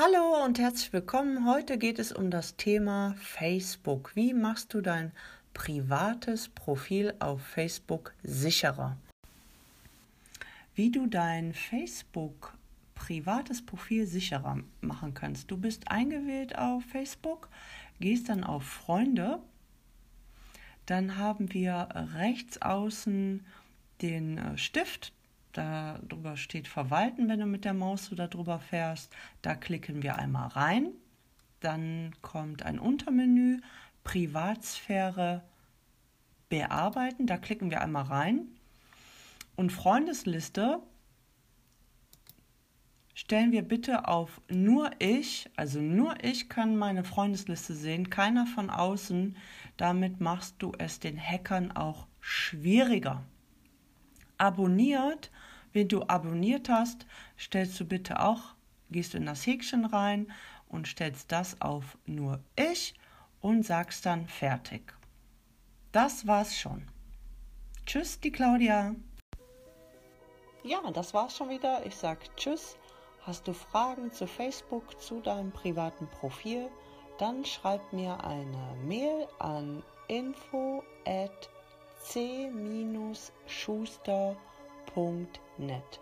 Hallo und herzlich willkommen. Heute geht es um das Thema Facebook. Wie machst du dein privates Profil auf Facebook sicherer? Wie du dein Facebook privates Profil sicherer machen kannst. Du bist eingewählt auf Facebook, gehst dann auf Freunde, dann haben wir rechts außen den äh, Stift, Darüber steht Verwalten, wenn du mit der Maus so darüber fährst. Da klicken wir einmal rein. Dann kommt ein Untermenü, Privatsphäre bearbeiten. Da klicken wir einmal rein. Und Freundesliste stellen wir bitte auf nur ich, also nur ich kann meine Freundesliste sehen, keiner von außen. Damit machst du es den Hackern auch schwieriger abonniert. Wenn du abonniert hast, stellst du bitte auch, gehst in das Häkchen rein und stellst das auf nur ich und sagst dann fertig. Das war's schon. Tschüss, die Claudia. Ja, das war's schon wieder. Ich sag Tschüss. Hast du Fragen zu Facebook, zu deinem privaten Profil? Dann schreib mir eine Mail an info c-schuster.net.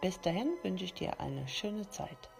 Bis dahin wünsche ich dir eine schöne Zeit.